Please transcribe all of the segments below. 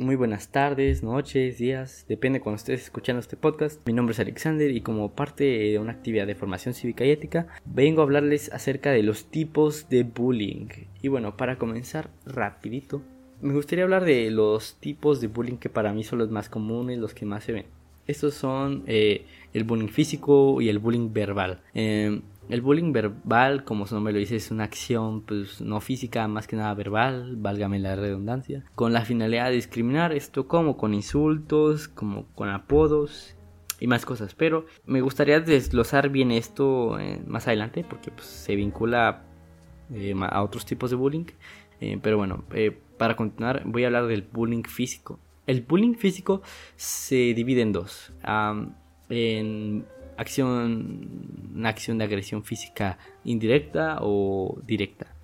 Muy buenas tardes, noches, días, depende cuando estés escuchando este podcast. Mi nombre es Alexander y como parte de una actividad de formación cívica y ética, vengo a hablarles acerca de los tipos de bullying. Y bueno, para comenzar rapidito, me gustaría hablar de los tipos de bullying que para mí son los más comunes, los que más se ven. Estos son eh, el bullying físico y el bullying verbal. Eh, el bullying verbal, como su nombre lo dice, es una acción pues, no física, más que nada verbal, válgame la redundancia, con la finalidad de discriminar esto como con insultos, como con apodos y más cosas. Pero me gustaría desglosar bien esto eh, más adelante porque pues, se vincula eh, a otros tipos de bullying. Eh, pero bueno, para continuar voy a hablar del bullying físico. El bullying físico se divide en dos. en acción, una acción de agresión física indirecta o directa.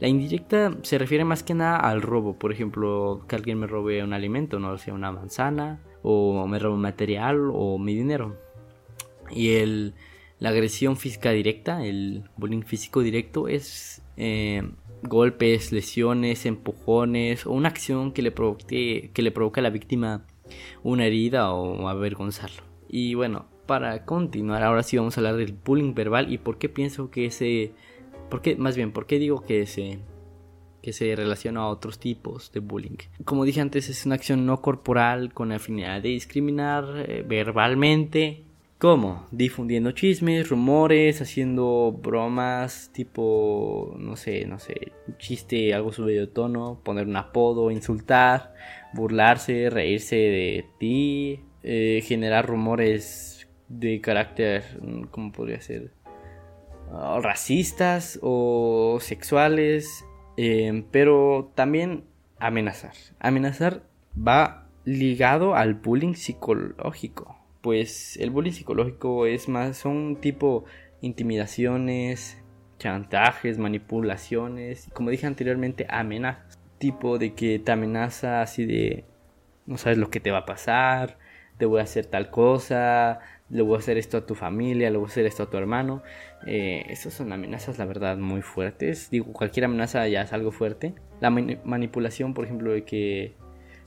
La indirecta se refiere más que nada al robo, por ejemplo, que alguien me robe un alimento, no sea una manzana, o me robe un material o mi dinero. Y el, la agresión física directa, el bullying físico directo, es eh, golpes, lesiones, empujones o una acción que le, provoque, que le provoca a la víctima una herida o avergonzarlo. Y bueno, para continuar, ahora sí vamos a hablar del bullying verbal y por qué pienso que ese, por qué, más bien, por qué digo que ese que se relaciona a otros tipos de bullying. Como dije antes, es una acción no corporal con la de discriminar eh, verbalmente. ¿Cómo? Difundiendo chismes, rumores, haciendo bromas tipo, no sé, no sé, chiste, algo subido de tono, poner un apodo, insultar, burlarse, reírse de ti, eh, generar rumores de carácter, mm, ¿cómo podría ser? Ah, racistas o sexuales, em, pero también amenazar. Amenazar va ligado al bullying psicológico, pues el bullying psicológico es más, son tipo intimidaciones, chantajes, manipulaciones, como dije anteriormente, amenazas, tipo de que te amenaza así de no sabes lo que te va a pasar, te voy a hacer tal cosa, le voy a hacer esto a tu familia, le voy a hacer esto a tu hermano. Eh, son amenazas, la verdad, muy fuertes. Digo, cualquier amenaza ya es algo fuerte. La manipulación, por ejemplo, de que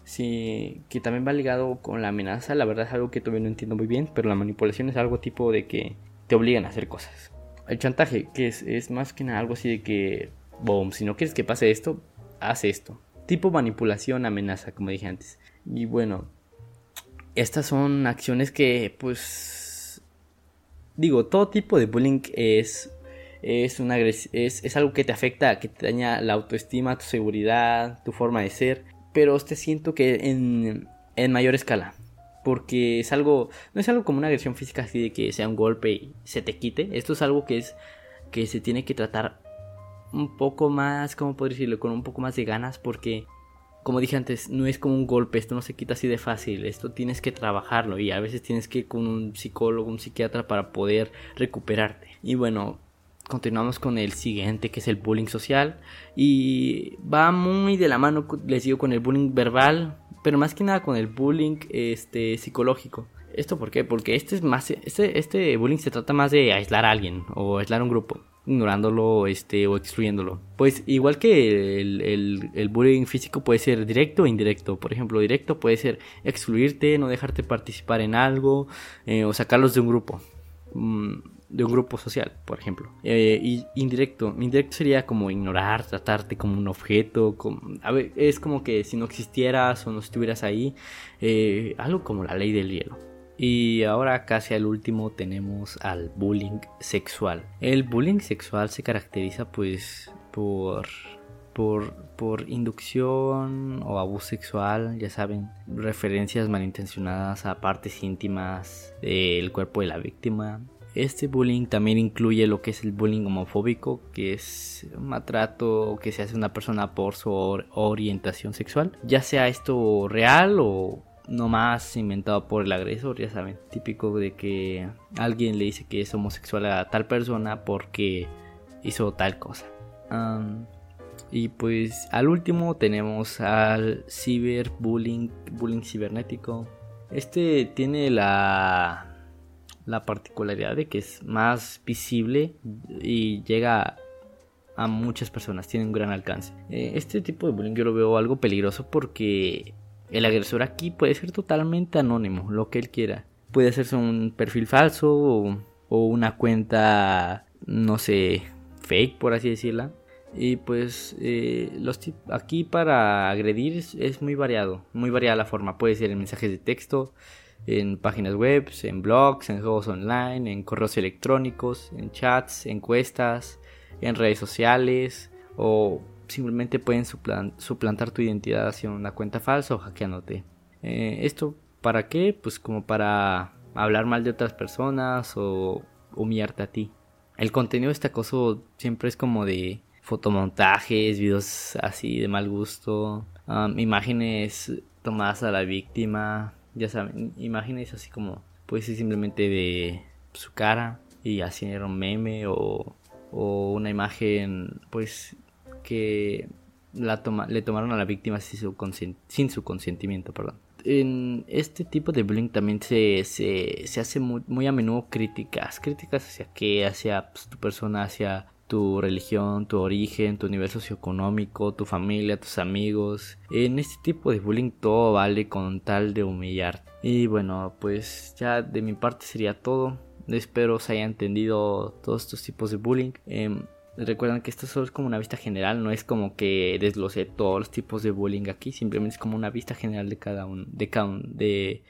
sí, que también va ligado con la amenaza, la verdad es algo que todavía no entiendo muy bien, pero la manipulación es algo tipo de que te obligan a hacer cosas. El chantaje, que es, es más que nada algo así de que, boom, si no quieres que pase esto, haz esto. Tipo manipulación, amenaza, como dije antes. Y bueno, estas son acciones que, pues, digo, todo tipo de bullying es, es, una, es, es algo que te afecta, que te daña la autoestima, tu seguridad, tu forma de ser, pero te siento que en, en mayor escala. Porque es algo, no es algo como una agresión física así de que sea un golpe y se te quite. Esto es algo que es, que se tiene que tratar un poco más, ¿cómo podría decirlo? Con un poco más de ganas porque como dije antes, no es como un golpe, esto no se quita así de fácil, esto tienes que trabajarlo y a veces tienes que ir con un psicólogo, un psiquiatra para poder recuperarte. Y bueno, continuamos con el siguiente que es el bullying social y va muy de la mano, les digo, con el bullying verbal, pero más que nada con el bullying este, psicológico. ¿Esto por qué? Porque este es más, este, este bullying se trata más de aislar a alguien o aislar a un grupo ignorándolo este, o excluyéndolo. Pues igual que el, el, bullying físico puede ser directo o indirecto. Por ejemplo, directo puede ser excluirte, no dejarte participar en algo eh, o sacarlos de un grupo. Mm, de un grupo social, por ejemplo. Eh, indirecto. Indirecto sería como ignorar, tratarte como un objeto. Como, a ver, es como que si no existieras o no estuvieras ahí. Eh, algo como la ley del hielo. Y ahora casi al último tenemos al bullying sexual. El bullying sexual se caracteriza pues por por, por inducción o abuso sexual, ya saben, referencias malintencionadas a partes íntimas del cuerpo de la víctima. Este bullying también incluye lo que es el bullying homofóbico, que es un maltrato que se hace a una persona por su orientación sexual, ya sea esto real o no más inventado por el agresor, ya saben, típico de que alguien le dice que es homosexual a tal persona porque hizo tal cosa. y pues al último tenemos al ciberbullying, bullying cibernético. Este tiene la la particularidad de que es más visible y llega a muchas personas, tiene un gran alcance. Eh, este tipo de bullying yo lo veo algo peligroso porque El agresor aquí puede ser totalmente anónimo, lo que él quiera. Puede hacerse un perfil falso o, una cuenta, no sé, fake, por así decirla. Y pues eh, los aquí para agredir es, muy variado, muy variada la forma. Puede ser en mensajes de texto, en páginas web, en blogs, en juegos online, en correos electrónicos, en chats, encuestas, en redes sociales o simplemente pueden suplantar tu identidad haciendo una cuenta falsa o hackeándote. Eh, ¿Esto para qué? Pues como para hablar mal de otras personas o humillarte a ti. El contenido de este acoso siempre es como de fotomontajes, videos así de mal gusto, imágenes tomadas a la víctima, ya saben, imágenes así como puede ser simplemente de su cara y así era un meme o, o una imagen pues que la toma, le tomaron a la víctima sin su, consentimiento. Perdón. En este tipo de bullying también se, se, se hace muy, muy, a menudo críticas. Críticas hacia qué, hacia pues, tu persona, hacia tu religión, tu origen, tu nivel socioeconómico, tu familia, tus amigos. En este tipo de bullying todo vale con tal de humillar. Y bueno, pues ya de mi parte sería todo. Espero se haya entendido todos estos tipos de bullying. Em, Recuerden que esto solo es como una vista general, no es como que desglose todos los tipos de bullying aquí, simplemente es como una vista general de cada uno, de cada de